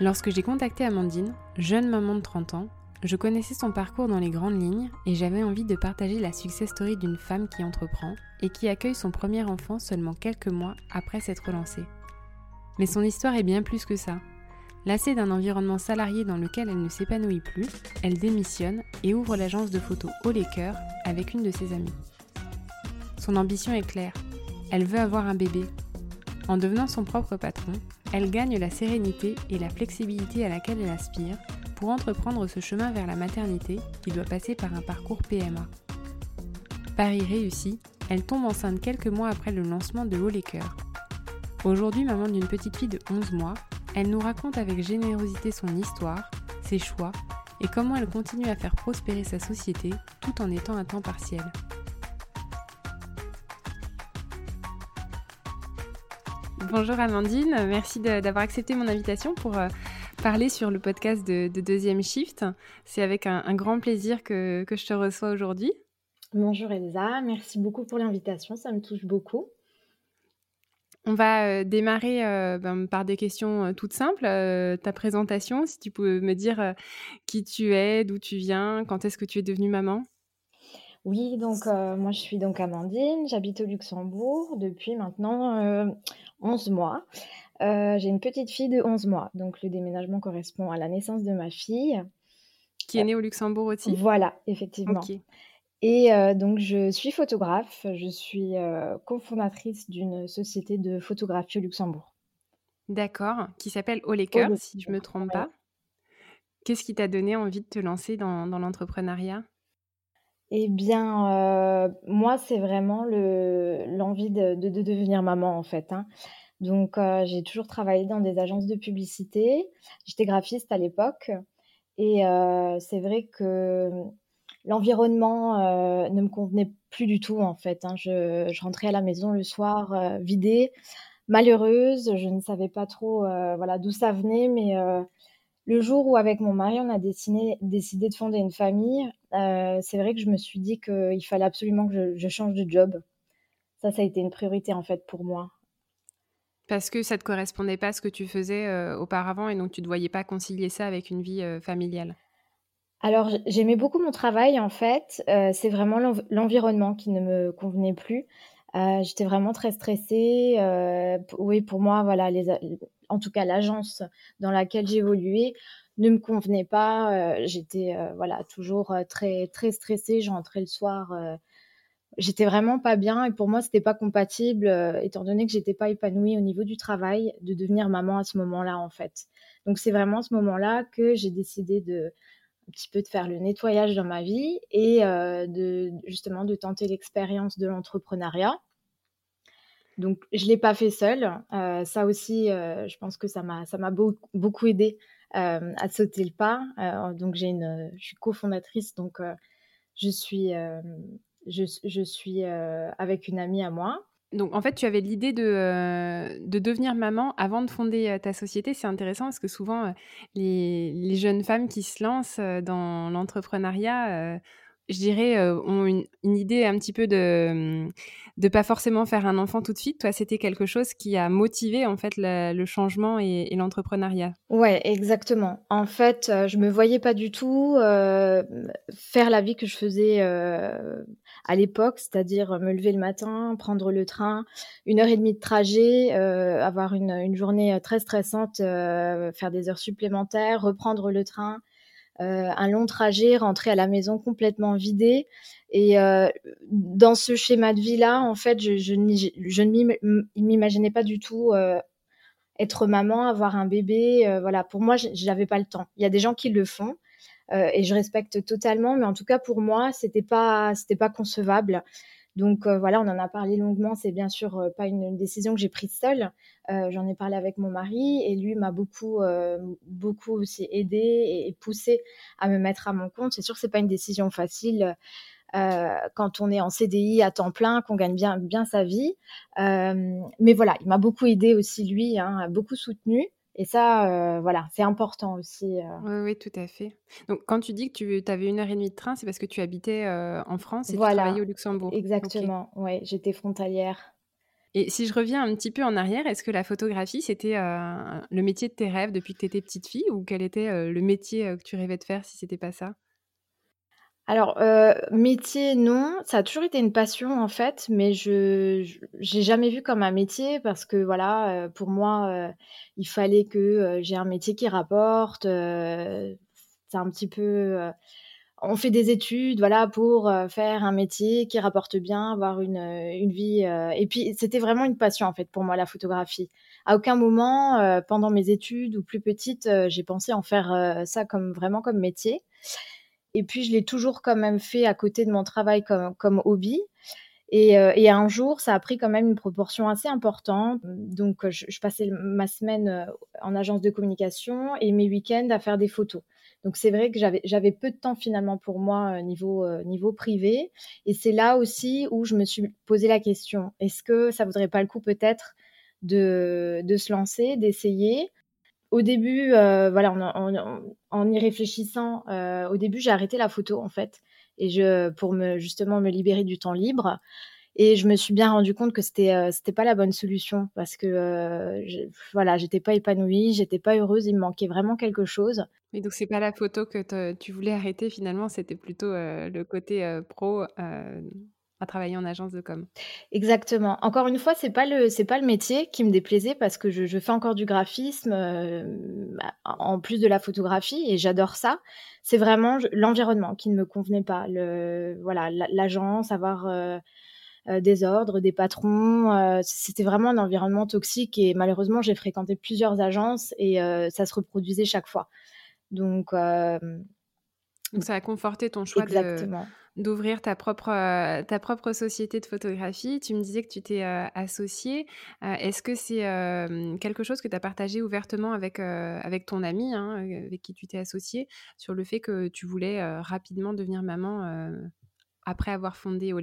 Lorsque j'ai contacté Amandine, jeune maman de 30 ans, je connaissais son parcours dans les grandes lignes et j'avais envie de partager la success story d'une femme qui entreprend et qui accueille son premier enfant seulement quelques mois après s'être lancée. Mais son histoire est bien plus que ça. Lassée d'un environnement salarié dans lequel elle ne s'épanouit plus, elle démissionne et ouvre l'agence de photos Au Cœur avec une de ses amies. Son ambition est claire. Elle veut avoir un bébé. En devenant son propre patron, elle gagne la sérénité et la flexibilité à laquelle elle aspire pour entreprendre ce chemin vers la maternité qui doit passer par un parcours PMA. Paris réussi, elle tombe enceinte quelques mois après le lancement de Haut les. Aujourd'hui maman d'une petite fille de 11 mois, elle nous raconte avec générosité son histoire, ses choix et comment elle continue à faire prospérer sa société tout en étant à temps partiel. Bonjour Amandine, merci d'avoir accepté mon invitation pour euh, parler sur le podcast de, Deuxième Shift. C'est avec un, grand plaisir que, je te reçois aujourd'hui. Bonjour Elsa, merci beaucoup pour l'invitation, ça me touche beaucoup. On va euh, démarrer euh, ben, par des questions toutes simples. ta présentation, si tu peux me dire qui tu es, d'où tu viens, quand est-ce que tu es devenue maman? Oui, donc moi je suis donc Amandine, j'habite au Luxembourg depuis maintenant 11 mois. Euh, j'ai une petite fille de 11 mois, donc le déménagement correspond à la naissance de ma fille. Qui est née au Luxembourg aussi Voilà, effectivement. Et euh, donc, je suis photographe. Je suis euh, cofondatrice d'une société de photographie au Luxembourg. D'accord, qui s'appelle Oleker, si je ne me trompe pas. Qu'est-ce qui t'a donné envie de te lancer dans, l'entrepreneuriat? Eh bien, moi, c'est vraiment l'envie de, de, devenir maman, en fait. Hein. Donc, euh, j'ai toujours travaillé dans des agences de publicité. J'étais graphiste à l'époque. Et euh, c'est vrai que l'environnement euh, ne me convenait plus du tout, en fait. Hein. Je, rentrais à la maison le soir vidée, malheureuse. Je ne savais pas trop voilà, d'où ça venait. Mais le jour où, avec mon mari, on a décidé de fonder une famille, c'est vrai que je me suis dit qu'il fallait absolument que je, je change de job. Ça, ça a été une priorité, en fait, pour moi. Parce que ça ne te correspondait pas à ce que tu faisais euh, auparavant et donc tu ne te voyais pas concilier ça avec une vie euh, familiale Alors j'aimais beaucoup mon travail en fait. Euh, c'est vraiment l'environnement qui ne me convenait plus. J'étais vraiment très stressée. oui, pour moi, voilà, les, en tout cas l'agence dans laquelle j'évoluais ne me convenait pas. J'étais voilà toujours très très stressée. Je rentrais le soir j'étais vraiment pas bien et pour moi c'était pas compatible euh, étant donné que j'étais pas épanouie au niveau du travail de devenir maman à ce moment-là en fait. Donc c'est vraiment à ce moment-là que j'ai décidé de un petit peu de faire le nettoyage dans ma vie et euh, de justement de tenter l'expérience de l'entrepreneuriat. Donc je l'ai pas fait seule. Euh, ça aussi, je pense que ça m'a ça m'a beaucoup aidé à sauter le pas. donc j'ai une, je suis cofondatrice donc je suis je, suis euh, avec une amie à moi. Donc en fait, tu avais l'idée de, euh, de, devenir maman avant de fonder euh, ta société. C'est intéressant parce que souvent, les, les, jeunes femmes qui se lancent dans l'entrepreneuriat je dirais, ont une, idée un petit peu de de pas forcément faire un enfant tout de suite. Toi, c'était quelque chose qui a motivé en fait le, changement et, l'entrepreneuriat. Ouais, exactement. En fait, je me voyais pas du tout faire la vie que je faisais à l'époque, c'est-à-dire me lever le matin, prendre le train, une heure et demie de trajet, avoir une, journée très stressante, faire des heures supplémentaires, reprendre le train euh, un long trajet, rentrer à la maison complètement vidée. Et euh, dans ce schéma de vie-là, en fait, je, je, ne m'imaginais pas du tout euh, être maman, avoir un bébé. voilà, pour moi, je n'avais pas le temps. Il y a des gens qui le font. et je respecte totalement, mais en tout cas pour moi, c'était pas, c'était pas concevable. Donc euh, voilà, on en a parlé longuement. C'est bien sûr euh, pas une, décision que j'ai prise seule. Euh, j'en ai parlé avec mon mari et lui m'a beaucoup, beaucoup aussi aidé et, poussé à me mettre à mon compte. C'est sûr que c'est pas une décision facile. quand on est en CDI à temps plein, qu'on gagne bien, bien sa vie. mais voilà, il m'a beaucoup aidé aussi, lui, hein, beaucoup soutenu. Et ça, euh, voilà, c'est important aussi. Euh. Oui, oui, tout à fait. Donc, quand tu dis que tu avais une heure et demie de train, c'est parce que tu habitais euh, en France et tu travaillais au Luxembourg. Exactement, oui, j'étais frontalière. Et si je reviens un petit peu en arrière, est-ce que la photographie, c'était le métier de tes rêves depuis que tu étais petite fille ou quel était le métier que tu rêvais de faire si c'était pas ça? Alors, euh, métier, non. Ça a toujours été une passion, en fait, mais je j'ai jamais vu comme un métier parce que, voilà, euh, pour moi, euh, il fallait que j'ai un métier qui rapporte. c'est un petit peu. on fait des études, voilà, pour faire un métier qui rapporte bien, avoir une, une vie. et puis, c'était vraiment une passion, en fait, pour moi, la photographie. À aucun moment, pendant mes études ou plus petite, j'ai pensé en faire ça comme vraiment comme métier. Et puis, je l'ai toujours quand même fait à côté de mon travail comme, hobby. Et, euh, et, un jour, ça a pris quand même une proportion assez importante. Donc, je, passais ma semaine euh, en agence de communication et mes week-ends à faire des photos. Donc, c'est vrai que j'avais peu de temps finalement pour moi euh, niveau, niveau privé. Et c'est là aussi où je me suis posé la question est-ce que ça vaudrait pas le coup peut-être de se lancer, d'essayer? Au début, euh, voilà, en, y réfléchissant, euh, au début, j'ai arrêté la photo en fait, et je pour me justement me libérer du temps libre. Et je me suis bien rendu compte que c'était euh, c'était pas la bonne solution parce que je, voilà, j'étais pas épanouie, j'étais pas heureuse, il me manquait vraiment quelque chose. Mais donc c'est pas la photo que tu voulais arrêter finalement, c'était plutôt le côté pro à travailler en agence de com. Exactement. Encore une fois, c'est pas le c'est pas le métier qui me déplaisait parce que je, fais encore du graphisme euh, en plus de la photographie et j'adore ça. C'est vraiment l'environnement qui ne me convenait pas. Le voilà l'agence, avoir euh, euh, des ordres, des patrons, c'était vraiment un environnement toxique et malheureusement j'ai fréquenté plusieurs agences et ça se reproduisait chaque fois. Donc donc ça a conforté ton choix Exactement d'ouvrir ta propre, euh, ta propre société de photographie. Tu me disais que tu t'es euh, associée. Euh, est-ce que c'est quelque chose que tu as partagé ouvertement avec, avec ton ami, hein, avec qui tu t'es associée, sur le fait que tu voulais rapidement devenir maman après avoir fondé Au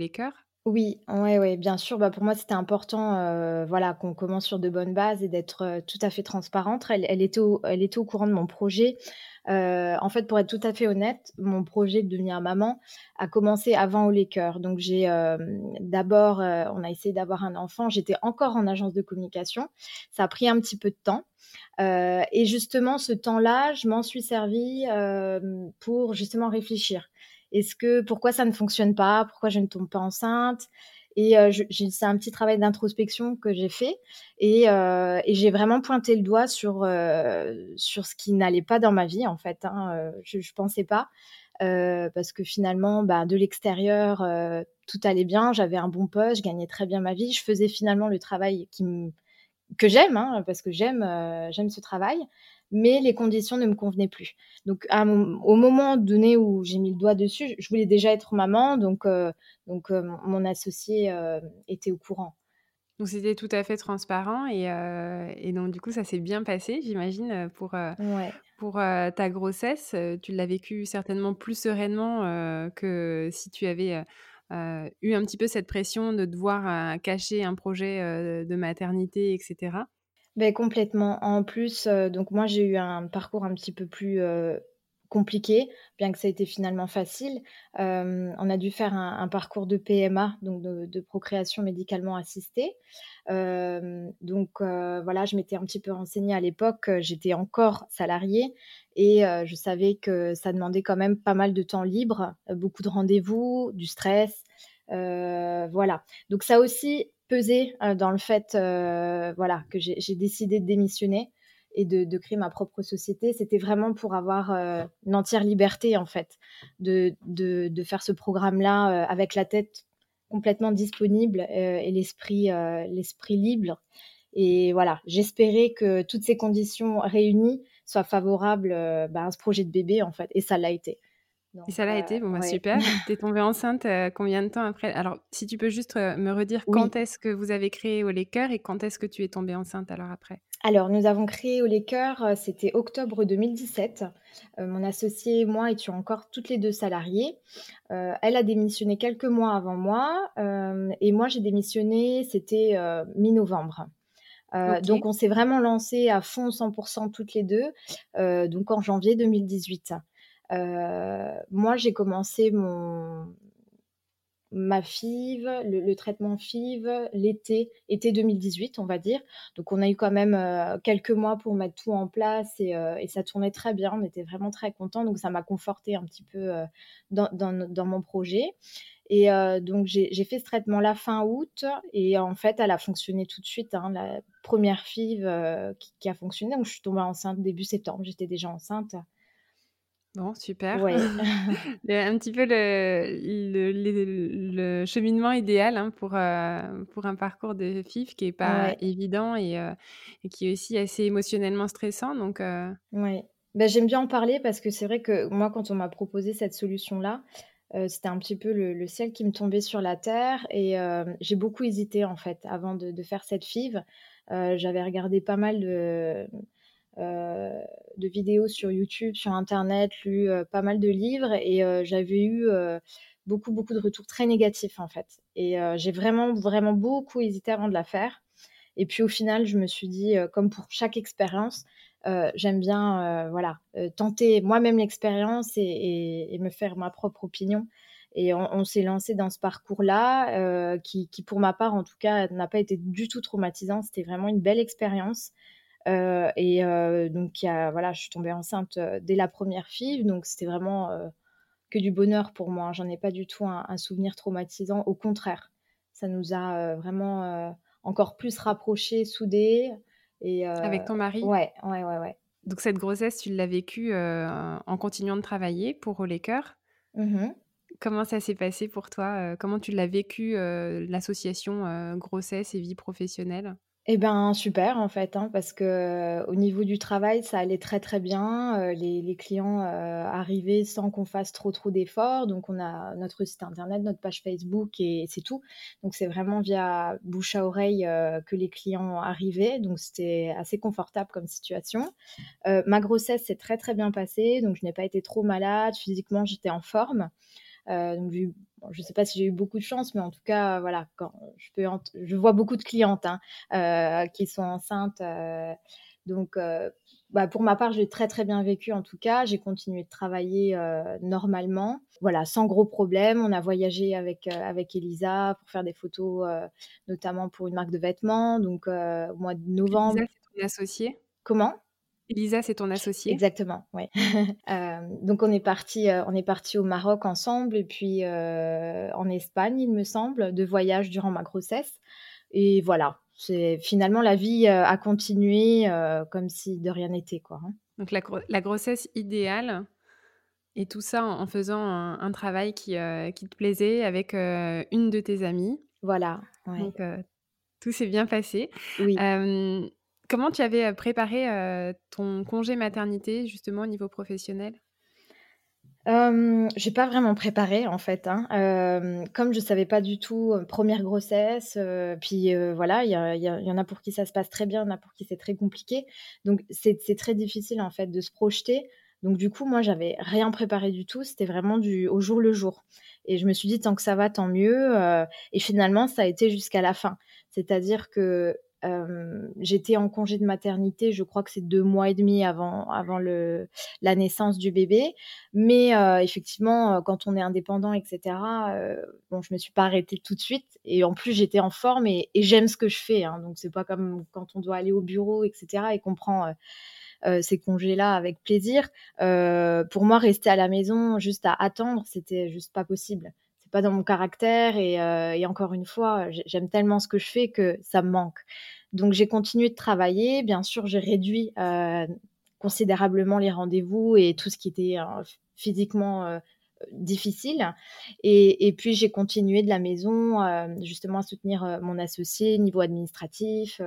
oui, ouais, ouais, bien sûr. Bah, pour moi, c'était important, voilà, qu'on commence sur de bonnes bases et d'être tout à fait transparente. Elle, elle, était au, elle était au courant de mon projet. Euh, en fait, pour être tout à fait honnête, mon projet de devenir maman a commencé avant au. Donc, j'ai euh, d'abord, euh, on a essayé d'avoir un enfant. J'étais encore en agence de communication. Ça a pris un petit peu de temps. et justement, ce temps-là, je m'en suis servi pour justement réfléchir. Est-ce que pourquoi ça ne fonctionne pas? Pourquoi je ne tombe pas enceinte? Et euh, c'est un petit travail d'introspection que j'ai fait. Et, euh, j'ai vraiment pointé le doigt sur, euh, sur ce qui n'allait pas dans ma vie, en fait. Hein. Je ne pensais pas. Parce que finalement, bah, de l'extérieur, tout allait bien. J'avais un bon poste, je gagnais très bien ma vie. Je faisais finalement le travail que j'aime, hein, parce que j'aime ce travail mais les conditions ne me convenaient plus. Donc, au moment donné où j'ai mis le doigt dessus, je voulais déjà être maman, donc, euh, donc euh, mon associé euh, était au courant. Donc, c'était tout à fait transparent et, et donc, du coup, ça s'est bien passé, j'imagine, pour, pour ta grossesse. Tu l'as vécu certainement plus sereinement que si tu avais. eu un petit peu cette pression de devoir cacher un projet de maternité, etc. Ben complètement. En plus, donc moi j'ai eu un parcours un petit peu plus, compliqué, bien que ça a été finalement facile. on a dû faire un, parcours de PMA, donc de, procréation médicalement assistée. donc voilà, je m'étais un petit peu renseignée à l'époque, j'étais encore salariée et je savais que ça demandait quand même pas mal de temps libre, beaucoup de rendez-vous, du stress. voilà. Donc ça aussi pesé dans le fait voilà, que j'ai décidé de démissionner et de, créer ma propre société, c'était vraiment pour avoir euh, une entière liberté en fait de, de, faire ce programme-là euh, avec la tête complètement disponible euh, et l'esprit l'esprit libre. Et voilà, j'espérais que toutes ces conditions réunies soient favorables bah, à ce projet de bébé en fait, et ça l'a été et ça l'a été, bon, bah, super. Tu es tombée enceinte combien de temps après? Alors, si tu peux juste me redire quand est-ce que vous avez créé Au Cœur et quand est-ce que tu es tombée enceinte alors après? Alors, nous avons créé Au Cœur, c'était octobre 2017. mon associée et moi étions encore toutes les deux salariées. elle a démissionné quelques mois avant moi et moi j'ai démissionné, c'était mi-novembre. Donc, on s'est vraiment lancé à fond 100% toutes les deux, donc en janvier 2018. Euh, moi, j'ai commencé mon, ma FIV, le, traitement FIV, l'été, été 2018, on va dire. Donc, on a eu quand même euh, quelques mois pour mettre tout en place euh, et, ça tournait très bien. On était vraiment très contents. Donc, ça m'a conforté un petit peu dans, dans, mon projet. Et donc, j'ai fait ce traitement-là fin août. Et en fait, elle a fonctionné tout de suite. Hein, la première FIV qui, qui, a fonctionné. Donc, je suis tombée enceinte début septembre. J'étais déjà enceinte. Bon, super. Ouais. un petit peu le, le, cheminement idéal hein, pour, euh, pour un parcours de FIF qui n'est pas évident et, euh, et, qui est aussi assez émotionnellement stressant. Donc, euh Oui, ben, j'aime bien en parler parce que c'est vrai que moi, quand on m'a proposé cette solution-là, c'était un petit peu le, ciel qui me tombait sur la terre et j'ai beaucoup hésité en fait avant de, de faire cette FIV. J'avais regardé pas mal de euh, de vidéos sur YouTube, sur Internet, lu euh, pas mal de livres et euh, j'avais eu beaucoup, beaucoup de retours très négatifs en fait. Et j'ai vraiment, vraiment beaucoup hésité avant de la faire. Et puis au final, je me suis dit, comme pour chaque expérience, j'aime bien voilà, tenter moi-même l'expérience et, me faire ma propre opinion. Et on, s'est lancé dans ce parcours-là, qui, pour ma part, en tout cas, n'a pas été du tout traumatisant. C'était vraiment une belle expérience. Euh, et euh, donc, y a, voilà, je suis tombée enceinte euh, dès la première fille, donc c'était vraiment que du bonheur pour moi. J'en ai pas du tout un, souvenir traumatisant. Au contraire, ça nous a vraiment encore plus rapprochés, soudés. Et, Avec ton mari? Ouais, ouais, ouais, ouais. Donc cette grossesse, tu l'as vécue en continuant de travailler pour les cœurs. Mmh Comment ça s'est passé pour toi? Comment tu l'as vécu, l'association grossesse et vie professionnelle? Eh ben, super en fait, hein, parce que, au niveau du travail, ça allait très, très bien. les clients, arrivaient sans qu'on fasse trop, trop d'efforts. Donc on a notre site internet, notre page Facebook et c'est tout. Donc c'est vraiment via bouche à oreille, que les clients arrivaient. Donc c'était assez confortable comme situation. ma grossesse s'est très, très bien passée, donc je n'ai pas été trop malade. Physiquement, j'étais en forme. Donc je ne sais pas si j'ai eu beaucoup de chance, mais en tout cas, voilà, quand je, peux je vois beaucoup de clientes hein, euh, qui sont enceintes. Euh, donc, euh, bah, pour ma part, je l'ai très très bien vécu en tout cas. J'ai continué de travailler normalement, voilà, sans gros problèmes. On a voyagé avec avec Elisa pour faire des photos, notamment pour une marque de vêtements. Donc, au mois de novembre. Elisa, c'est ton associée? Comment? Elisa, c'est ton associée Exactement, oui. Euh, donc on est parti, euh, on est parti au Maroc ensemble et puis euh, en Espagne, il me semble, de voyage durant ma grossesse. Et voilà, c'est finalement la vie a continué comme si de rien n'était, quoi. Hein. Donc la, grossesse idéale et tout ça en, faisant un, travail qui, qui, te plaisait avec une de tes amies. Voilà. Donc tout s'est bien passé. Oui. Comment tu avais préparé ton congé maternité justement au niveau professionnel? Je j'ai pas vraiment préparé en fait. Hein. comme je savais pas du tout première grossesse, puis voilà, il y, en a pour qui ça se passe très bien, il y en a pour qui c'est très compliqué. Donc c'est très difficile en fait de se projeter. Donc du coup, moi, j'avais rien préparé du tout. C'était vraiment du au jour le jour. Et je me suis dit tant que ça va, tant mieux. et finalement, ça a été jusqu'à la fin. C'est-à-dire que j'étais en congé de maternité, je crois que c'est deux mois et demi avant, avant la naissance du bébé. Mais effectivement, quand on est indépendant, etc., bon, je me suis pas arrêtée tout de suite. Et en plus, j'étais en forme et, j'aime ce que je fais. Hein. donc, c'est pas comme quand on doit aller au bureau, etc., et qu'on prend ces congés-là avec plaisir. pour moi, rester à la maison juste à attendre, c'était juste pas possible pas dans mon caractère euh, et, encore une fois, j'aime tellement ce que je fais que ça me manque. Donc j'ai continué de travailler. Bien sûr, j'ai réduit euh, considérablement les rendez-vous et tout ce qui était euh, physiquement difficile. Et, puis j'ai continué de la maison justement à soutenir mon associé niveau administratif,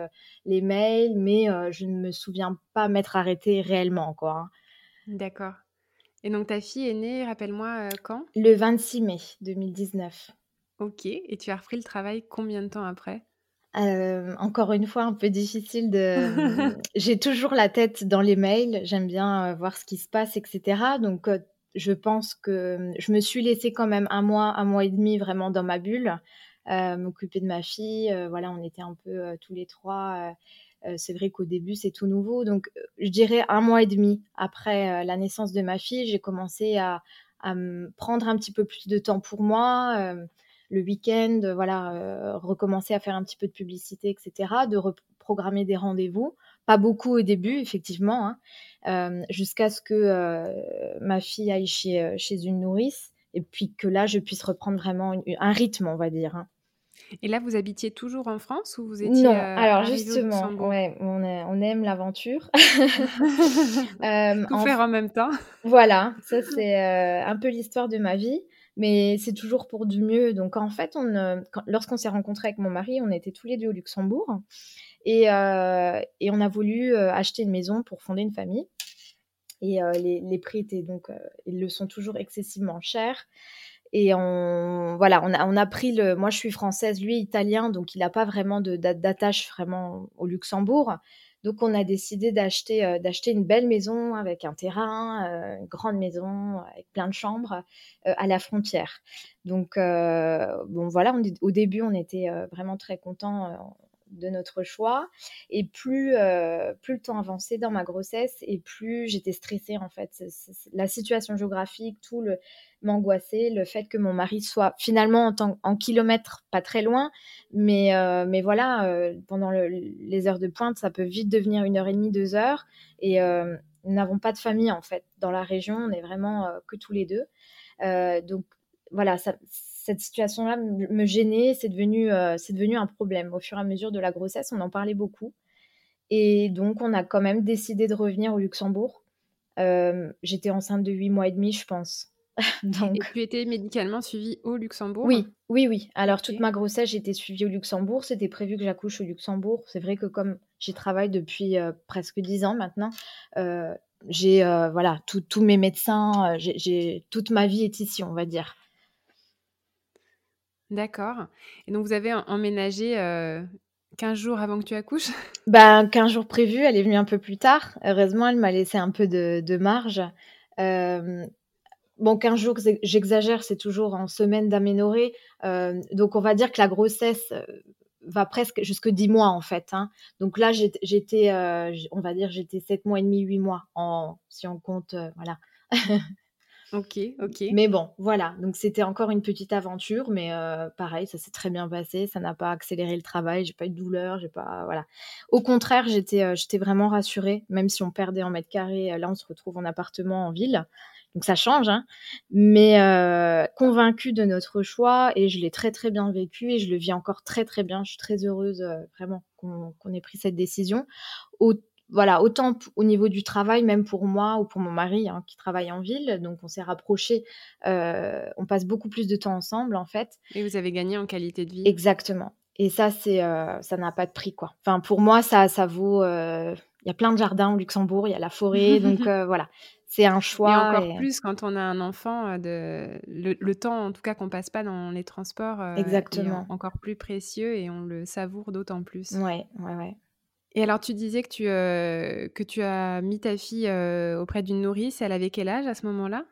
les mails, mais je ne me souviens pas m'être arrêtée réellement encore. Hein. D'accord. Et donc ta fille est née, rappelle-moi, euh, quand? Le 26 mai 2019. Ok, et tu as repris le travail combien de temps après? Euh, encore une fois, un peu difficile de. J'ai toujours la tête dans les mails. J'aime bien euh, voir ce qui se passe, etc. Donc, je pense que je me suis laissée quand même un mois, un mois et demi vraiment dans ma bulle, m'occuper de ma fille. voilà, on était un peu tous les trois c'est vrai qu'au début, c'est tout nouveau. Donc, euh, je dirais un mois et demi après euh, la naissance de ma fille, j'ai commencé à, prendre un petit peu plus de temps pour moi. le week-end, voilà, recommencer à faire un petit peu de publicité, etc., de reprogrammer des rendez-vous. Pas beaucoup au début, effectivement, hein, jusqu'à ce que ma fille aille chez, chez une nourrice et puis que là, je puisse reprendre vraiment un rythme, on va dire. Hein. Et là, vous habitiez toujours en France ou vous étiez Non, euh, alors justement, ouais, on, on, aime l'aventure. euh, Tout faire en même temps. Voilà, ça c'est euh, un peu l'histoire de ma vie, mais c'est toujours pour du mieux. Donc en fait, on, euh, lorsqu'on s'est rencontrés avec mon mari, on était tous les deux au Luxembourg et, et on a voulu acheter une maison pour fonder une famille. Et les, les, prix étaient donc, ils le sont toujours excessivement chers. Et on, voilà, on a, on a pris le. Moi, je suis française, lui italien, donc il n'a pas vraiment d'attache vraiment au Luxembourg. Donc, on a décidé d'acheter euh, d'acheter une belle maison avec un terrain, euh, une grande maison avec plein de chambres euh, à la frontière. Donc, bon, voilà, au début, on était vraiment très contents de notre choix. Et plus, plus le temps avançait dans ma grossesse et plus j'étais stressée en fait. la situation géographique, tout m'angoissait le fait que mon mari soit finalement en, temps, en kilomètres pas très loin, mais, euh, mais voilà, euh, pendant les heures de pointe, ça peut vite devenir une heure et demie, deux heures, et euh, nous n'avons pas de famille en fait dans la région, on est vraiment que tous les deux. donc voilà, cette situation-là me gênait, c'est devenu, c'est devenu un problème. Au fur et à mesure de la grossesse, on en parlait beaucoup. Et donc, on a quand même décidé de revenir au Luxembourg. J'étais enceinte de huit mois et demi, je pense. Donc... Et tu étais médicalement suivie au Luxembourg? Oui, oui, oui. Alors, toute ma grossesse, été suivie au Luxembourg. C'était prévu que j'accouche au Luxembourg. C'est vrai que comme j'y travaille depuis euh, presque dix ans maintenant, euh, j'ai euh, voilà tous mes médecins, j'ai toute ma vie est ici, on va dire. D'accord. Et donc, vous avez emménagé 15 jours avant que tu accouches? Ben, 15 jours prévus, elle est venue un peu plus tard. Heureusement, elle m'a laissé un peu de, marge. Euh, Bon, 15 jours, j'exagère, c'est toujours en semaine d'aménorrhée. Euh, donc, on va dire que la grossesse euh, va presque jusque 10 mois, en fait. Hein. Donc là, j'étais, euh, on va dire, j'étais 7 mois et demi, 8 mois, en, si on compte, voilà. ok, ok. Mais bon, voilà. Donc, c'était encore une petite aventure, mais pareil, ça s'est très bien passé. Ça n'a pas accéléré le travail. J'ai pas eu de douleur. J'ai pas, voilà. Au contraire, j'étais, j'étais vraiment rassurée, même si on perdait en mètres carrés. Là, on se retrouve en appartement en ville. Donc ça change, hein. mais euh, convaincue de notre choix et je l'ai très très bien vécu et je le vis encore très très bien. Je suis très heureuse euh, vraiment qu'on ait pris cette décision. Voilà, autant au niveau du travail, même pour moi ou pour mon mari hein, qui travaille en ville, donc on s'est rapprochés, euh, on passe beaucoup plus de temps ensemble en fait. Et vous avez gagné en qualité de vie. Exactement. Et ça, c'est, ça n'a pas de prix quoi. Enfin, pour moi, ça, ça vaut. Il y a plein de jardins au Luxembourg, il y a la forêt, donc voilà c'est un choix. Et encore plus quand on a un enfant, euh, de... le, temps en tout cas qu'on passe pas dans les transports euh, Exactement. est encore plus précieux et on le savoure d'autant plus. Ouais, ouais, ouais. Et alors tu disais que tu, euh, que tu as mis ta fille auprès d'une nourrice, elle avait quel âge à ce moment-là?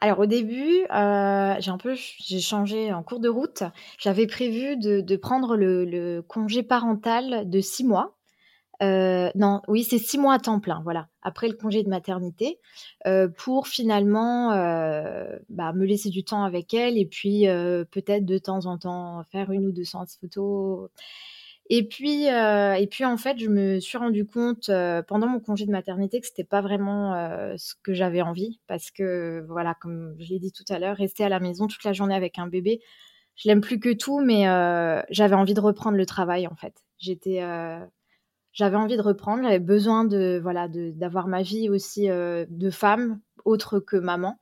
Alors au début, heu, j'ai un peu j'ai changé en cours de route. J'avais prévu de prendre le congé parental de 6 mois. Non, oui, c'est 6 mois à temps plein, voilà, après le congé de maternité, pour finalement, bah, me laisser du temps avec elle et puis, peut-être de temps en temps faire une ou 2 séances photo et puis, heu et puis en fait, je me suis rendu compte, heu, pendant mon congé de maternité que c'était pas vraiment, heu, ce que j'avais envie parce que voilà, comme je l'ai dit tout à l'heure, rester à la maison toute la journée avec un bébé, je l'aime plus que tout, mais j'avais envie de reprendre le travail en fait. J'étais, j'avais envie de reprendre, j'avais besoin de voilà, d'avoir ma vie aussi, de femme autre que maman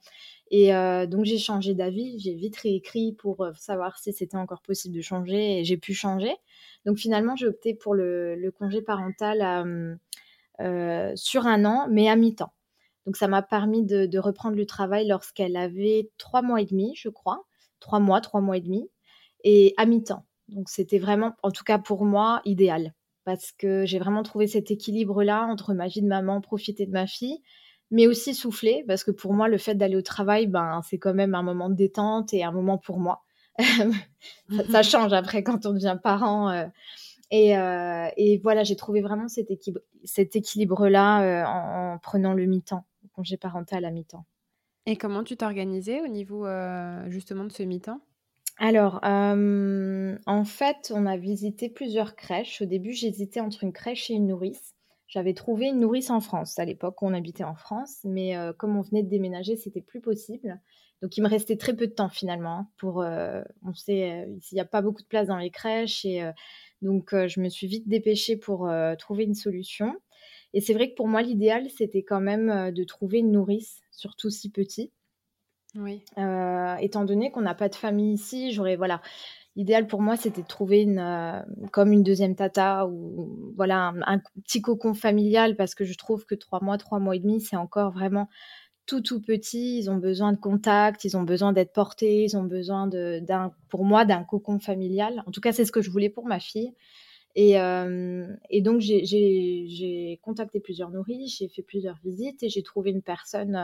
et heu, donc j'ai changé d'avis. J'ai vite réécrit pour, heu, savoir si c'était encore possible de changer et j'ai pu changer. Donc finalement, j'ai opté pour le congé parental heu, sur 1 an, mais à mi-temps. Donc ça m'a permis de reprendre le travail lorsqu'elle avait 3 mois et demi, je crois. 3 mois, 3 mois et demi et à mi-temps. Donc c'était vraiment, en tout cas pour moi, idéal parce que j'ai vraiment trouvé cet équilibre-là entre ma vie de maman, profiter de ma fille, mais aussi souffler parce que pour moi, le fait d'aller au travail, ben, c'est quand même un moment de détente et un moment pour moi. ça, ça, change après quand on devient parent. Euh, et, euh, et, voilà, j'ai trouvé vraiment cet, équilibre, cet équilibre-là euh, en, en, prenant le mi-temps, le congé parental à mi-temps. Et comment tu t'organisais au niveau justement de ce mi-temps? Alors, en fait, on a visité plusieurs crèches. Au début, j'hésitais entre une crèche et une nourrice. J'avais trouvé une nourrice en France à l'époque où on habitait en France, mais euh, comme on venait de déménager, c'était plus possible. Donc, il me restait très peu de temps finalement. Hein, pour, euh, on sait, il n'y a pas beaucoup de place dans les crèches, et donc je me suis vite dépêchée pour trouver une solution. Et c'est vrai que pour moi, l'idéal, c'était quand même de trouver une nourrice, surtout si petit. Oui. Euh, étant donné qu'on n'a pas de famille ici, j'aurais voilà. L'idéal pour moi, c'était de trouver euh, comme une deuxième tata ou voilà un, petit cocon familial parce que je trouve que trois mois, trois mois et demi, c'est encore vraiment tout tout petit. Ils ont besoin de contact, ils ont besoin d'être portés, ils ont besoin d'un pour moi d'un cocon familial. En tout cas, c'est ce que je voulais pour ma fille. Et, euh, donc, j'ai contacté plusieurs nourrices, j'ai fait plusieurs visites et j'ai trouvé une personne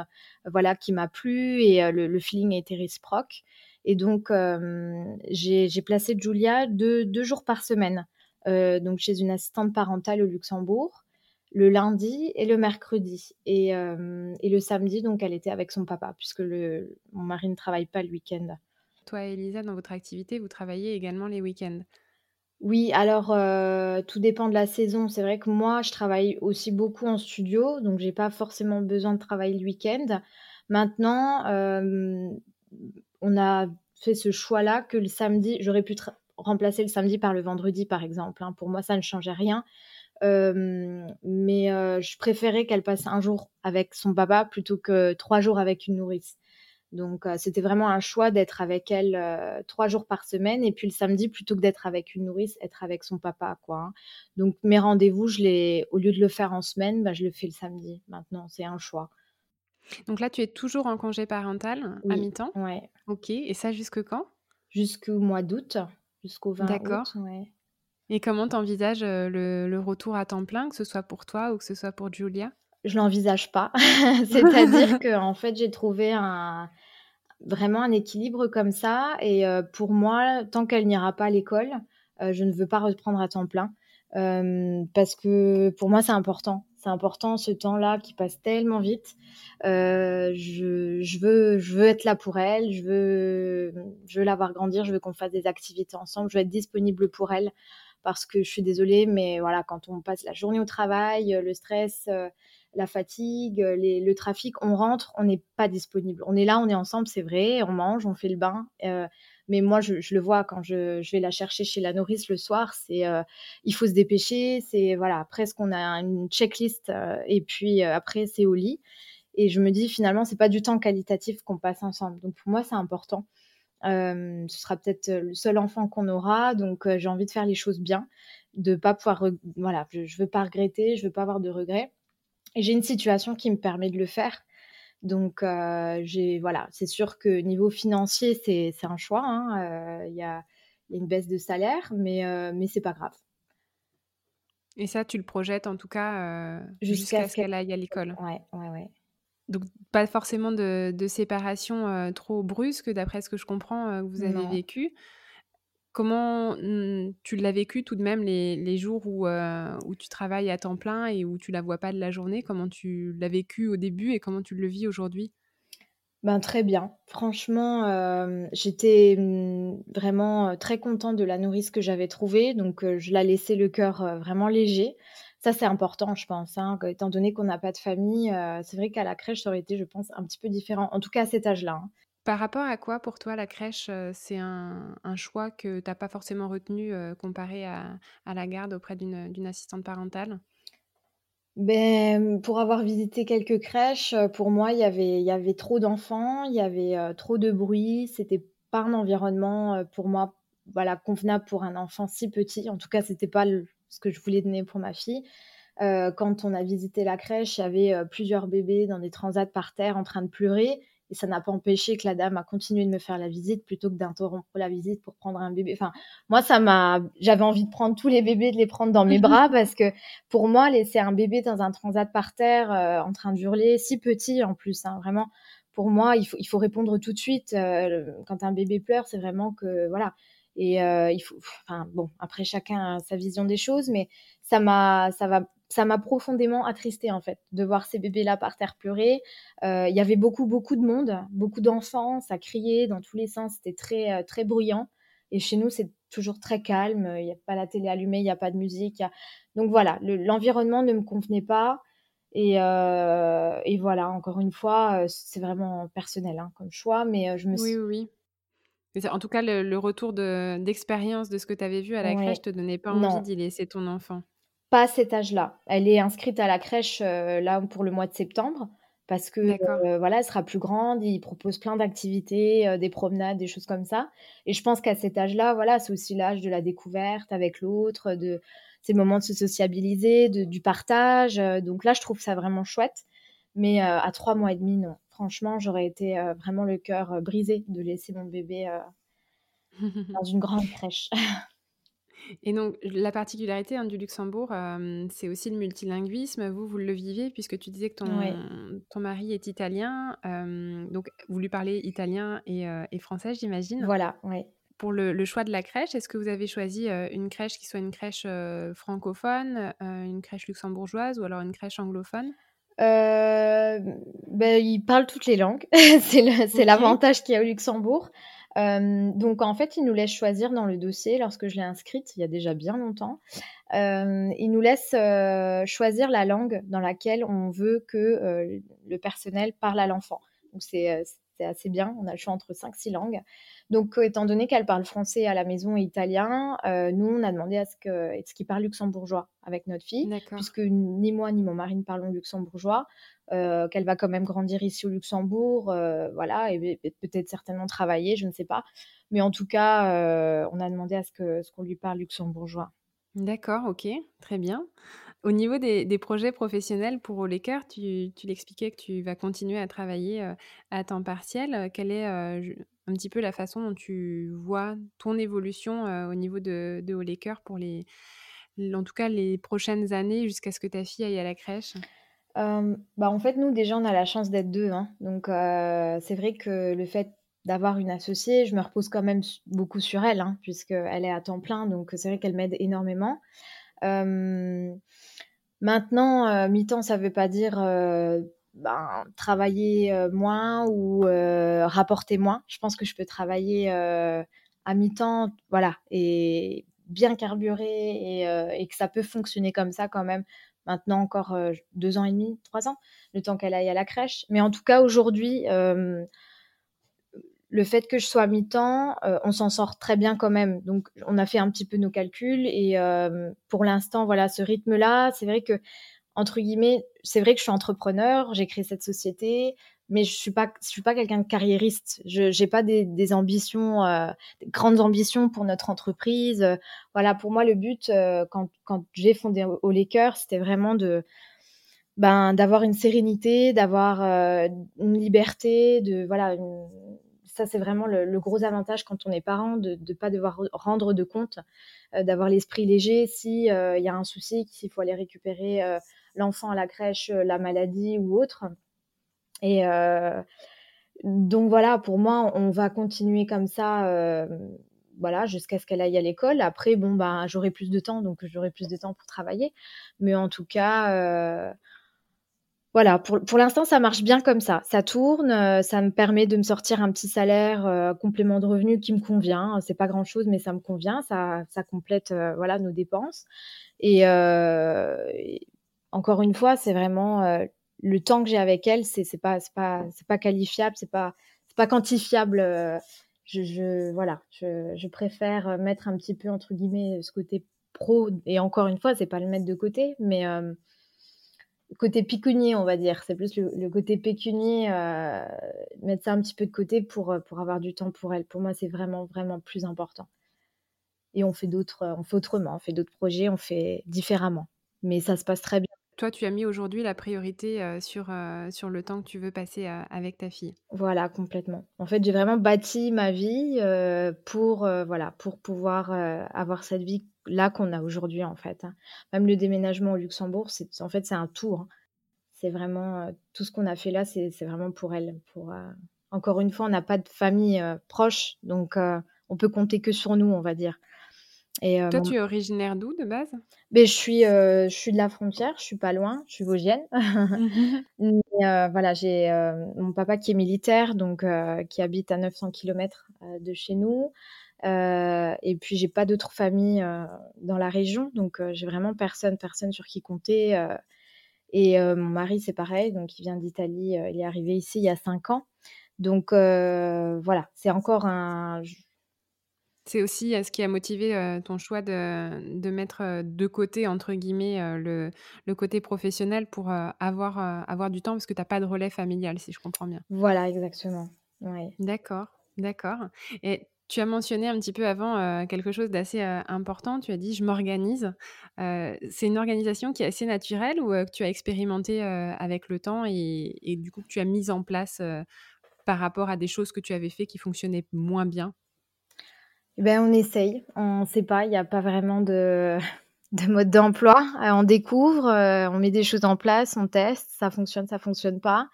euh, voilà, qui m'a plu et le, le, feeling a été réciproque. Et donc, euh, j'ai placé Julia deux, deux, jours par semaine, euh, donc chez une assistante parentale au Luxembourg, le lundi et le mercredi. Et, et, le samedi, donc, elle était avec son papa, puisque le, mon mari ne travaille pas le week-end. Toi Elisa, dans votre activité, vous travaillez également les week-ends? Oui, alors, tout dépend de la saison. C'est vrai que moi, je travaille aussi beaucoup en studio, donc j'ai pas forcément besoin de travailler le week-end. Maintenant, on a fait ce choix-là que le samedi j'aurais pu remplacer le samedi par le vendredi, par exemple, hein. Pour moi, ça ne changeait rien. Mais, je préférais qu'elle passe un jour avec son papa plutôt que trois jours avec une nourrice. Donc, c'était vraiment un choix d'être avec elle trois jours par semaine. Et puis le samedi, plutôt que d'être avec une nourrice, être avec son papa. Quoi, hein. Donc, mes rendez-vous, je au lieu de le faire en semaine, bah, je le fais le samedi. Maintenant, c'est un choix. Donc là, tu es toujours en congé parental à mi-temps Ouais. Ok. Et ça, jusque quand? Jusqu'au mois d'août, jusqu'au 20 D'accord. Ouais. Et comment t'envisages euh, le, le retour à temps plein, que ce soit pour toi ou que ce soit pour Julia? Je l'envisage pas. C'est-à-dire que en fait, j'ai trouvé un vraiment un équilibre comme ça et euh, pour moi, tant qu'elle n'ira pas à l'école, euh, je ne veux pas reprendre à temps plein euh, parce que pour moi, c'est important. C'est important ce temps-là qui passe tellement vite. Je, je, veux, je veux être là pour elle. Je veux, je veux la voir grandir. Je veux qu'on fasse des activités ensemble. Je veux être disponible pour elle parce que je suis désolée, mais voilà, quand on passe la journée au travail, le stress, la fatigue, le trafic, on rentre, on n'est pas disponible. On est là, on est ensemble, c'est vrai, on mange, on fait le bain. Euh, mais moi, je, le vois quand je, vais la chercher chez la nourrice le soir, c'est euh, il faut se dépêcher. C'est voilà, presque on a une checklist euh, et puis après c'est au lit. Et je me dis finalement, c'est pas du temps qualitatif qu'on passe ensemble. Donc pour moi, c'est important. ce sera peut-être le seul enfant qu'on aura, donc j'ai envie de faire les choses bien, de pas pouvoir, voilà, je, je veux pas regretter, je veux pas avoir de regrets. Et j'ai une situation qui me permet de le faire. Donc, euh, j'ai, voilà, c'est sûr que niveau financier, c'est, un choix. Hein. Euh, il y, a, y, a, une baisse de salaire, mais, euh, mais c'est pas grave. Et ça, tu le projettes en tout cas jusqu'à, ce qu'elle aille à l'école? Ouais, ouais, ouais. Donc pas forcément de de séparation, trop brusque d'après ce que je comprends, que vous avez Non. vécu. Comment, mmh, tu l'as vécu tout de même les les jours où, heu, où tu travailles à temps plein et où tu la vois pas de la journée? Comment tu l'as vécu au début et comment tu le vis aujourd'hui? Ben, très bien. Franchement, hem, j'étais, mmh, vraiment, très contente de la nourrice que j'avais trouvée, donc je la laissais le cœur, vraiment léger. Ça, c'est important, je pense, hein, étant donné qu'on n'a pas de famille, c'est vrai qu'à la crèche, ça aurait été, je pense, un petit peu différent, en tout cas à cet âge-là, hein. Par rapport à quoi pour toi la crèche, heu, c'est un choix que tu as pas forcément retenu, heu, comparé à la garde auprès d'une, assistante parentale? Mmh, pour avoir visité quelques crèches, heu, pour moi, il y avait trop d'enfants, il y avait, trop de bruit. C'était pas un environnement, pour moi, voilà, convenable pour un enfant si petit. En tout cas, c'était pas ce que je voulais donner pour ma fille. Quand on a visité la crèche, il y avait, plusieurs bébés dans des transats par terre en train de pleurer et ça n'a pas empêché que la dame a continué de me faire la visite plutôt que d'interrompre la visite pour prendre un bébé. Enfin, moi, ça m'a j'avais envie de prendre tous les bébés, de les prendre dans mes bras parce que pour moi, laisser un bébé dans un transat par terre, heu, en train de hurler, si petit en plus, hein, vraiment, pour moi, il faut il faut répondre tout de suite, heu, quand un bébé pleure, c'est vraiment que voilà et heu, il faut enfin bon, après chacun a sa vision des choses, mais ça m'a ça va ça m'a profondément attristée, en fait, de voir ces bébés-là par terre pleurer. Heu, il y avait beaucoup, beaucoup de monde, beaucoup d'enfants, ça criait dans tous les sens, c'était très, heu, très bruyant et chez nous, c'est toujours très calme, il y a pas la télé allumée, il y a pas de musique, il y a donc voilà, le l'environnement ne me convenait pas et et voilà, encore une fois, c'est vraiment personnel, hein, comme choix, mais je me Oui, suis oui, oui. Mais en tout cas le le retour de d'expérience de ce que tu avais vu à la crèche ouais, te donnait pas envie d'y laisser ton enfant? Pas à cet âge-là. Elle est inscrite à la crèche, heu, là, pour le mois de septembre parce que, D'accord. heu, voilà, elle sera plus grande. Ils proposent plein d'activités, heu, des promenades, des choses comme ça et je pense qu'à cet âge-là, voilà, c'est aussi l'âge de la découverte avec l'autre, de c'est le moment de se sociabiliser, de du partage, heu, donc là, je trouve ça vraiment chouette mais, heu, à 3 mois et demi, non. Franchement, j'aurais été, heu, vraiment le cœur, heu, brisé de laisser mon bébé, heu, dans une grande crèche. Et donc la particularité, hein, du Luxembourg, hem, c'est aussi le multilinguisme. Vous, vous le viviez puisque tu disais que Ouais, ton ton mari est italien, hem, donc vous lui parlez italien et et français, j'imagine? voilà, ouais. Pour le le choix de la crèche, est-ce que vous avez choisi, une crèche qui soit une crèche, francophone, une crèche luxembourgeoise ou alors une crèche anglophone? Hem, beh, ils parlent toutes les langues. C'est l'avantage qu'il y a au Luxembourg. Hem, donc en fait, ils nous laissent choisir dans le dossier lorsque je l'ai inscrite, il y a déjà bien longtemps. Hem, ils nous laissent, heu, choisir la langue dans laquelle on veut que, le personnel parle à l'enfant. Donc c'est, c'est assez bien. On a le choix entre cinq six langues. Donc, heu, étant donné qu'elle parle français à la maison et italien, heu, nous, on a demandé à ce que à ce qu'ils parlent luxembourgeois avec notre fille, puisque ni moi ni mon mari ne parlons luxembourgeois, heu, qu'elle va quand même grandir ici au Luxembourg, voilà et et peut-être certainement travailler, je ne sais pas. Mais en tout cas, on a demandé à ce que ce qu'on lui parle luxembourgeois. D'accord, OK, très bien. Au niveau des projets professionnels pour Cœurs, tu tu l'expliquais que tu vas continuer à travailler, heu, à temps partiel. Heu, quelle est, je un petit peu la façon dont tu vois ton évolution, au niveau de de pour les en tout cas les prochaines années jusqu'à ce que ta fille aille à la crèche? Bah, en fait, nous, déjà, on a la chance d'être 2, hein, donc c'est vrai que le fait d'avoir une associée, je me repose quand même beaucoup sur elle, hein, puisqu'elle est à temps plein, donc c'est vrai qu'elle m'aide énormément. Hem, maintenant, heu, mi-temps, ça veut pas dire, heu, ben, travailler, moins ou rapporter moins. Je pense que je peux travailler, à mi-temps, voilà et bien carburer et que ça peut fonctionner comme ça quand même. Maintenant encore, 2 ans et demi, 3 ans, le temps qu'elle aille à la crèche. Mais en tout cas, aujourd'hui, le fait que je sois à mi-temps, heu, on s'en sort très bien quand même. Donc on a fait un petit peu nos calculs et hem, pour l'instant, voilà, ce rythme-là, c'est vrai qu'entre guillemets, c'est vrai que je suis entrepreneur, j'ai créé cette société, mais je suis pas je suis pas quelqu'un de carriériste. Je j'ai pas des des ambitions, heu, des grandes ambitions pour notre entreprise, voilà, pour moi, le but, heu, quand quand j'ai fondé Au Cœurs, c'était vraiment de ben, d'avoir une sérénité, d'avoir, heu, une liberté, de voilà, une ça, c'est vraiment le gros avantage quand on est parent, de ne pas devoir re rendre de compte, heu, d'avoir l'esprit léger si, heu, il y a un souci, s'il faut aller récupérer, heu, l'enfant à la crèche, la maladie ou autre. Et donc voilà, pour moi, on va continuer comme ça, voilà, jusqu'à ce qu'elle aille à l'école. Après, bon, ben, j'aurai plus de temps, donc j'aurai plus de temps pour travailler. Mais en tout cas, voilà, pour, pour l'instant, ça marche bien comme ça. Ça tourne, ça me permet de me sortir un petit salaire, complément de revenu qui me convient. C'est pas grand-chose, mais ça me convient. Ça, ça complète, voilà, nos dépenses. Et, encore une fois, c'est vraiment le temps que j'ai avec elle, c'est pas pas pas qualifiable, c'est pas pas quantifiable. Euh, je, je voilà, je, je, préfère mettre un petit peu entre guillemets ce côté pro et encore une fois, c'est pas le mettre de côté, mais euh, côté pécunier, on va dire. C'est plus le, côté pécunier, euh, mettre ça un petit peu de côté pour pour avoir du temps pour elle. Pour moi, c'est vraiment vraiment plus important. Et on fait d'autres, on fait autrement, on fait d'autres projets, on fait différemment. Mais ça se passe très bien toi, tu as mis aujourd'hui la priorité sur, sur le temps que tu veux passer avec ta fille? Voilà, complètement. En fait, j'ai vraiment bâti ma vie pour, voilà, pour pouvoir avoir cette vie là qu'on a aujourd'hui, en fait. Hein. Même le déménagement au Luxembourg, c'est, en fait, c'est un tour. Hein. C'est vraiment tout ce qu'on a fait là, c'est, vraiment pour elle. Pour, encore une fois, on n'a pas de famille proche, donc on peut compter que sur nous, on va dire. Et, Toi, tu es originaire d'où de base? Ben, je, suis, je suis de la frontière, je suis pas loin, je suis vosgienne. Mais, voilà, j'ai mon papa qui est militaire, donc qui habite à 900 km de chez nous. et puis, j'ai pas d'autres familles dans la région, donc j'ai vraiment personne, personne sur qui compter. et mon mari, c'est pareil, donc il vient d'Italie, il est arrivé ici il y a cinq ans. Donc voilà, c'est encore un c'est aussi ce qui a motivé ton choix de, mettre de côté, entre guillemets, le, côté professionnel pour avoir, avoir du temps, parce que tu n'as pas de relais familial, si je comprends bien. Voilà, exactement. D'accord, d'accord. Et tu as mentionné un petit peu avant quelque chose d'assez important. Tu as dit je m'organise. c'est une organisation qui est assez naturelle ou que tu as expérimenté avec le temps et, et, du coup que tu as mise en place par rapport à des choses que tu avais fait qui fonctionnaient moins bien? Ben, on essaye, on ne sait pas, il n'y a pas vraiment de, de mode d'emploi. Euh, on découvre, euh, on met des choses en place, on teste, ça fonctionne, ça fonctionne pas.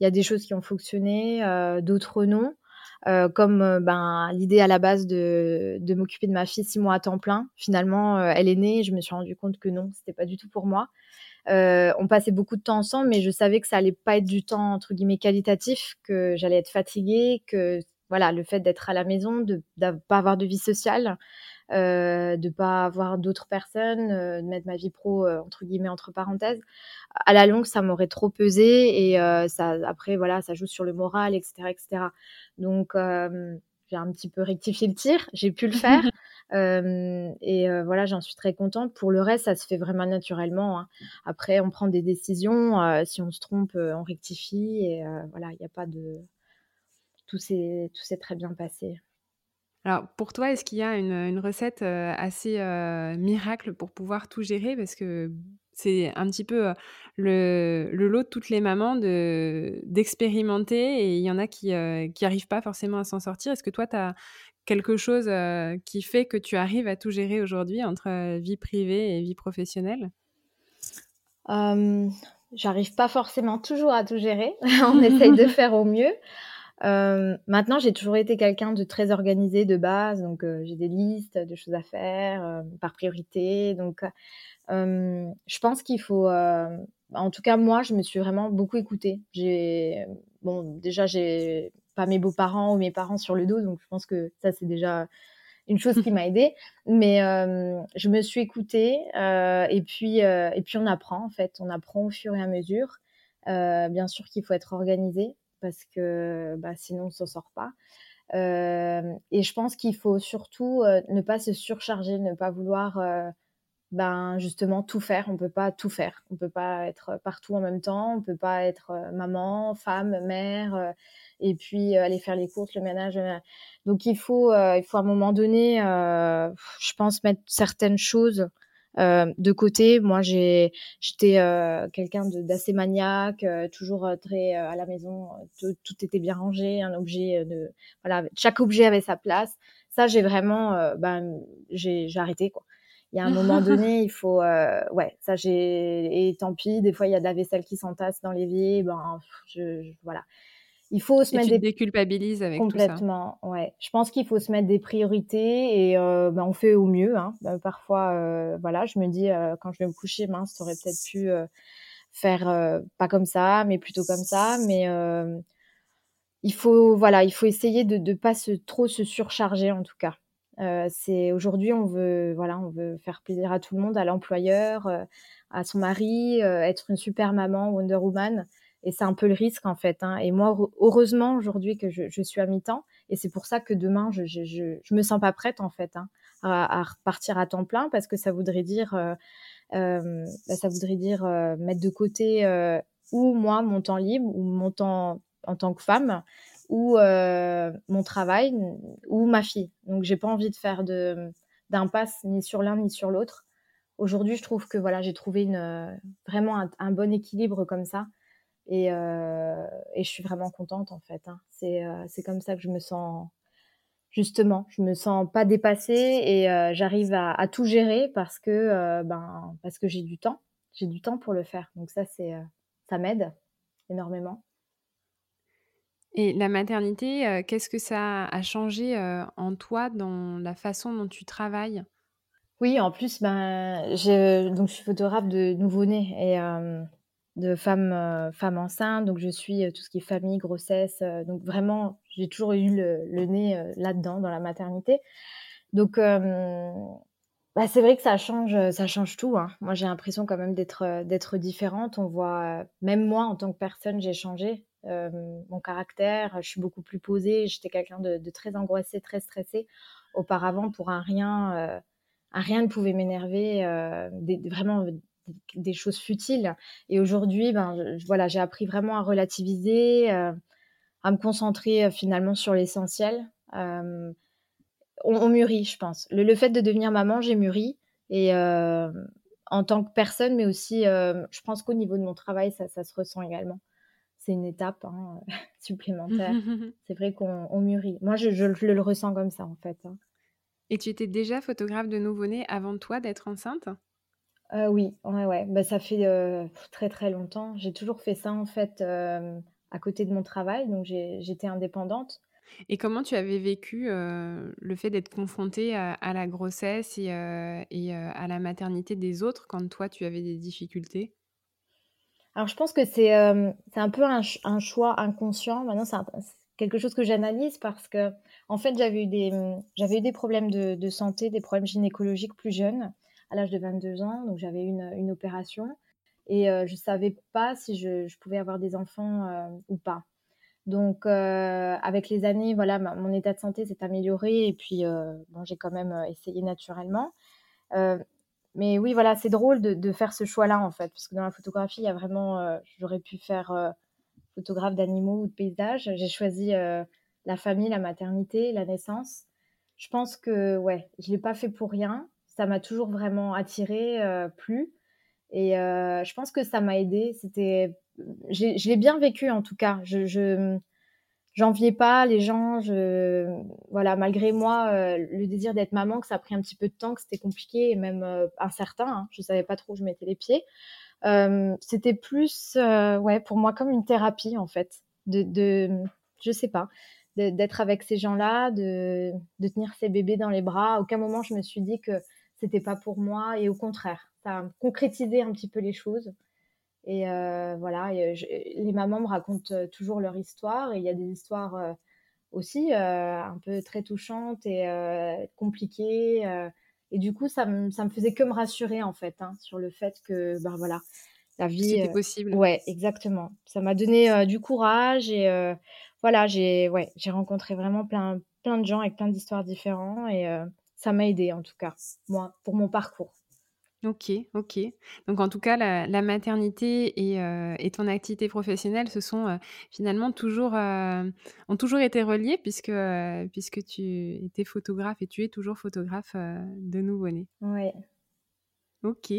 Il y a des choses qui ont fonctionné, euh, d'autres non. comme ben, l'idée à la base de, de m'occuper de ma fille six mois à temps plein. Finalement, elle est née je me suis rendu compte que non, c'était pas du tout pour moi. on passait beaucoup de temps ensemble, mais je savais que ça allait pas être du temps entre guillemets qualitatif, que j'allais être fatiguée, que voilà, le fait d'être à la maison, de ne pas avoir de vie sociale, euh, de pas avoir d'autres personnes, euh, de mettre ma vie pro euh, entre guillemets entre parenthèses. À la longue, ça m'aurait trop pesé et ça, après voilà, ça joue sur le moral, etc., etc. Donc j'ai un petit peu rectifié le tir, j'ai pu le faire. et voilà, j'en suis très contente. Pour le reste, ça se fait vraiment naturellement. Hein. Après, on prend des décisions. si on se trompe, on rectifie. Et voilà, il n'y a pas de, tout s'est très bien passé. Alors pour toi, est-ce qu'il y a une, recette assez miracle pour pouvoir tout gérer? Parce que c'est un petit peu le, lot de toutes les mamans d'expérimenter et il y en a qui n'arrivent pas forcément à s'en sortir. Est-ce que toi, tu as quelque chose qui fait que tu arrives à tout gérer aujourd'hui entre vie privée et vie professionnelle? J'arrive pas forcément toujours à tout gérer. On essaye de faire au mieux. Euh, maintenant, j'ai toujours été quelqu'un de très organisé de base, donc euh, j'ai des listes de choses à faire euh, par priorité. Donc, je pense qu'il faut, en tout cas moi, je me suis vraiment beaucoup écoutée. J'ai, bon, déjà j'ai pas mes beaux-parents ou mes parents sur le dos, donc je pense que ça c'est déjà une chose qui m'a aidée. Mais je me suis écoutée et puis et puis on apprend en fait, on apprend au fur et à mesure. bien sûr qu'il faut être organisé parce que bah, sinon on ne s'en sort pas. Et je pense qu'il faut surtout ne pas se surcharger, ne pas vouloir ben, justement tout faire. On ne peut pas tout faire. On ne peut pas être partout en même temps. On ne peut pas être maman, femme, mère, et puis aller faire les courses, le ménage. Donc il faut, il faut à un moment donné, je pense, mettre certaines choses euh, de côté, moi, j'ai, j'étais euh, quelqu'un d'assez maniaque, euh, toujours très à la maison, tout, était bien rangé, un objet de, voilà, chaque objet avait sa place. Ça, j'ai vraiment, ben, j'ai, arrêté quoi. il y a un moment donné, il faut, ouais, ça j'ai, et tant pis, des fois il y a de la vaisselle qui s'entasse dans l'évier, ben, je, voilà. Il faut se et mettre tu des déculpabilises avec complètement, ouais. Je pense qu'il faut se mettre des priorités et ben, on fait au mieux. Hein. Ben, parfois, voilà, je me dis quand je vais me coucher, mince, t'aurais peut-être pu faire pas comme ça, mais plutôt comme ça, mais il faut voilà, il faut essayer de ne pas se, trop se surcharger en tout cas. Euh, c'est aujourd'hui on veut voilà, on veut faire plaisir à tout le monde, à l'employeur, euh, à son mari, euh, être une super maman Wonder Woman. Et c'est un peu le risque en fait. Hein. Et moi, heureusement aujourd'hui que je, suis à mi-temps, et c'est pour ça que demain je, je, me sens pas prête en fait hein, à, à, repartir à temps plein parce que ça voudrait dire euh, euh, bah, ça voudrait dire mettre de côté ou moi mon temps libre ou mon temps en tant que femme ou euh, mon travail ou ma fille. Donc j'ai pas envie de faire de d'impasse ni sur l'un ni sur l'autre. Aujourd'hui, je trouve que voilà, j'ai trouvé vraiment un, bon équilibre comme ça. Et, euh, et, je suis vraiment contente en fait. Hein. C'est euh, comme ça que je me sens justement. Je me sens pas dépassée et euh, j'arrive à, à, tout gérer parce que ben parce que j'ai du temps. J'ai du temps pour le faire. Donc ça c'est ça m'aide énormément. Et la maternité, qu'est-ce que ça a changé en toi dans la façon dont tu travailles? Oui, en plus, ben, je, donc, je suis photographe de nouveau-nés et euh, de femmes, femmes enceintes. Donc, je suis tout ce qui est famille, grossesse. donc, vraiment, j'ai toujours eu le, nez là-dedans, dans la maternité. Donc, bah, c'est vrai que ça change, ça change tout. Hein. Moi, j'ai l'impression quand même d'être, d'être différente. On voit, même moi, en tant que personne, j'ai changé. Euh, mon caractère. Je suis beaucoup plus posée. J'étais quelqu'un de, très angoissé, très stressé. Auparavant, pour un rien, euh, un rien ne pouvait m'énerver. Euh, vraiment des, choses futiles. Et aujourd'hui, ben, voilà, j'ai appris vraiment à relativiser, à me concentrer finalement sur l'essentiel. On, mûrit, je pense. Le, fait de devenir maman, j'ai mûri. Et en tant que personne, mais aussi, je pense qu'au niveau de mon travail, ça, ça se ressent également c'est une étape hein, supplémentaire. c'est vrai qu'on mûrit. Moi, je, le ressens comme ça, en fait. Hein. Et tu étais déjà photographe de nouveau-né avant toi d'être enceinte? Euh, Oui, ouais, ouais. Bah, ça fait euh, très, très longtemps. J'ai toujours fait ça, en fait, euh, à côté de mon travail. Donc, j'étais indépendante. Et comment tu avais vécu le fait d'être confrontée à, la grossesse et, et à la maternité des autres quand toi, tu avais des difficultés? Alors, je pense que c'est un peu un, un, choix inconscient. Maintenant, c'est quelque chose que j'analyse parce que, en fait, j'avais eu, des, eu des problèmes de, de, santé, des problèmes gynécologiques plus jeunes, à l'âge de 22 ans. Donc, j'avais une, une opération et euh, je ne savais pas si je, pouvais avoir des enfants euh, ou pas. Donc, euh, avec les années, voilà, mon état de santé s'est amélioré et puis, bon, j'ai quand même essayé naturellement. Mais oui, voilà, c'est drôle de, faire ce choix-là, en fait, parce que dans la photographie, il y a vraiment, j'aurais pu faire photographe d'animaux ou de paysages. J'ai choisi la famille, la maternité, la naissance. Je pense que, ouais, je l'ai pas fait pour rien. Ça m'a toujours vraiment attiré, plu. Et je pense que ça m'a aidé. C'était, je l'ai bien vécu, en tout cas. Je, je j'enviais pas les gens. Voilà, malgré moi, euh, le désir d'être maman, que ça a pris un petit peu de temps, que c'était compliqué et même euh, incertain. Hein, je savais pas trop où je mettais les pieds. Euh, c'était plus, ouais, pour moi comme une thérapie en fait. De, de je sais pas, d'être avec ces gens-là, de, de tenir ces bébés dans les bras. À aucun moment je me suis dit que c'était pas pour moi et au contraire, ça a concrétisé un petit peu les choses. Et euh, voilà, euh, les mamans me racontent euh, toujours leur histoire et il y a des histoires aussi un peu très touchantes et compliquées. et du coup, ça me, ça me faisait que me rassurer en fait hein, sur le fait que, ben voilà, la vie. C'était possible. Ouais, exactement. Ça m'a donné du courage et voilà, j'ai ouais, j'ai rencontré vraiment plein, plein de gens avec plein d'histoires différentes et ça m'a aidé en tout cas, moi, pour mon parcours. Ok, ok. Donc en tout cas, la, maternité euh, et, ton activité professionnelle se sont euh, finalement toujours, euh, ont toujours été reliées puisque, puisque tu étais photographe et tu es toujours photographe de nouveau-nés. Oui. Ok.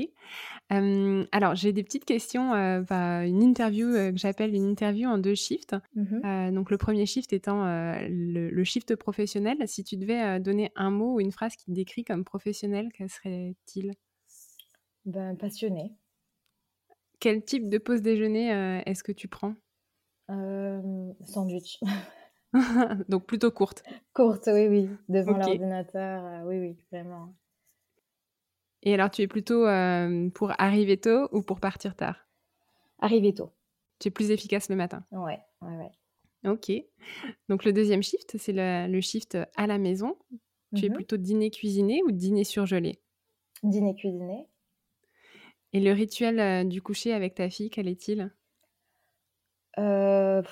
alors, j'ai des petites questions, bah, une interview que j'appelle une interview en deux shifts. Mmh donc, le premier shift étant le, shift professionnel. Si tu devais donner un mot ou une phrase qui te décrit comme professionnel, quel serait-il? Ben, Passionné. Quel type de pause déjeuner est-ce que tu prends? Sandwich. donc, plutôt courte. Courte, oui, oui. Devant l'ordinateur, oui, oui, vraiment. Et alors, tu es plutôt euh, pour arriver tôt ou pour partir tard? Arriver tôt. Tu es plus efficace le matin? Ouais, ouais, ouais. Ok. Donc, le deuxième shift, c'est le, shift à la maison. Tu es mhm. plutôt dîner-cuisiné ou dîner surgelé? Dîner-cuisiné. Et le rituel euh, du coucher avec ta fille, quel est-il? Euh,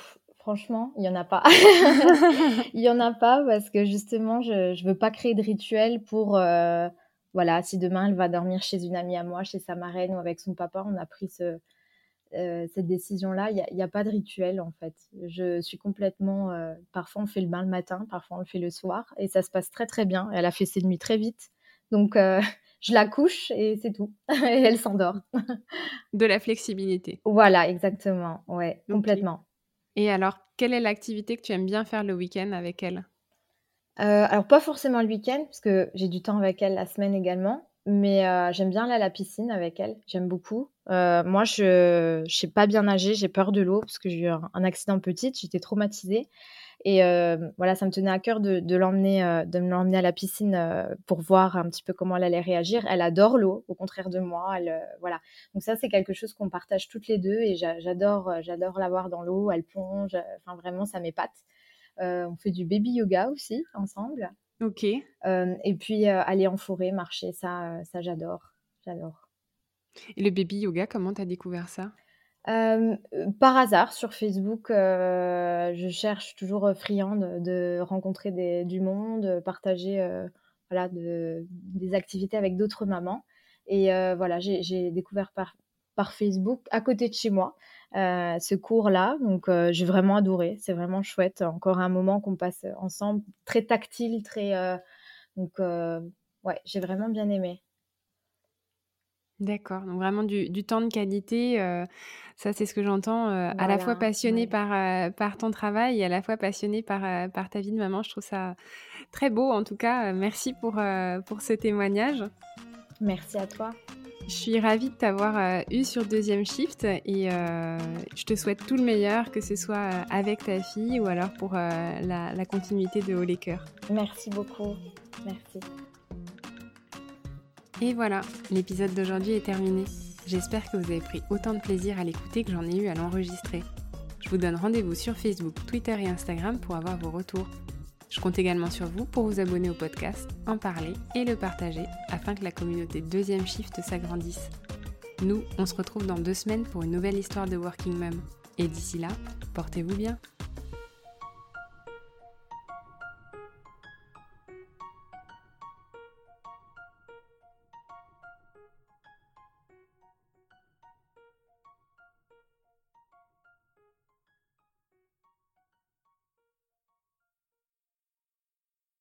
Franchement, il n'y en a pas. il n'y en a pas parce que justement, je ne veux pas créer de rituel pour voilà, si demain elle va dormir chez une amie à moi, chez sa marraine ou avec son papa, on a pris ce, euh, cette décision-là. Il n'y a, pas de rituel en fait. Je suis complètement. Euh, parfois on fait le bain le matin, parfois on le fait le soir et ça se passe très très bien. Elle a fait ses nuits très vite. Donc euh, je la couche et c'est tout. et elle s'endort. de la flexibilité. Voilà, exactement. Ouais, complètement. Et alors, quelle est l'activité que tu aimes bien faire le week-end avec elle? Euh, alors pas forcément le week-end, parce que j'ai du temps avec elle la semaine également, mais euh, j'aime bien aller à la piscine avec elle, j'aime beaucoup. Euh, moi, je ne sais pas bien nager, j'ai peur de l'eau, parce que j'ai eu un, accident petite, j'étais traumatisée. Et voilà, ça me tenait à cœur de, l'emmener, de me l'emmener à la piscine pour voir un petit peu comment elle allait réagir. Elle adore l'eau, au contraire de moi. Elle, voilà. Donc ça, c'est quelque chose qu'on partage toutes les deux et j'adore, j'adore la voir dans l'eau. Elle plonge. Enfin, vraiment, ça m'épate. Euh, on fait du baby yoga aussi ensemble. Ok. Euh, et puis euh, aller en forêt, marcher, ça, ça j'adore. J'adore. Et le baby yoga, comment tu as découvert ça? Par hasard sur Facebook, je cherche toujours friande de, rencontrer du monde, partager voilà, des activités avec d'autres mamans. Et voilà, j'ai découvert par, par Facebook à côté de chez moi. Euh, ce cours-là. Donc, euh, j'ai vraiment adoré. C'est vraiment chouette. Encore un moment qu'on passe ensemble, très tactile, très. Euh, donc, ouais, j'ai vraiment bien aimé. D'accord, donc vraiment du, temps de qualité, ça c'est ce que j'entends, à la fois passionné par, par ton travail et à la fois passionné par, par ta vie de maman. Je trouve ça très beau en tout cas. Merci pour, pour ce témoignage. Merci à toi. Je suis ravie de t'avoir euh, eu sur deuxième shift et euh, je te souhaite tout le meilleur, que ce soit euh, avec ta fille ou alors pour la, continuité de Haut les Cœurs. Merci beaucoup. Merci. Et voilà, l'épisode d'aujourd'hui est terminé. J'espère que vous avez pris autant de plaisir à l'écouter que j'en ai eu à l'enregistrer. Je vous donne rendez-vous sur Facebook, Twitter et Instagram pour avoir vos retours. Je compte également sur vous pour vous abonner au podcast, en parler et le partager afin que la communauté Deuxième Shift s'agrandisse. Nous, on se retrouve dans deux semaines pour une nouvelle histoire de Working Mom. Et d'ici là, portez-vous bien.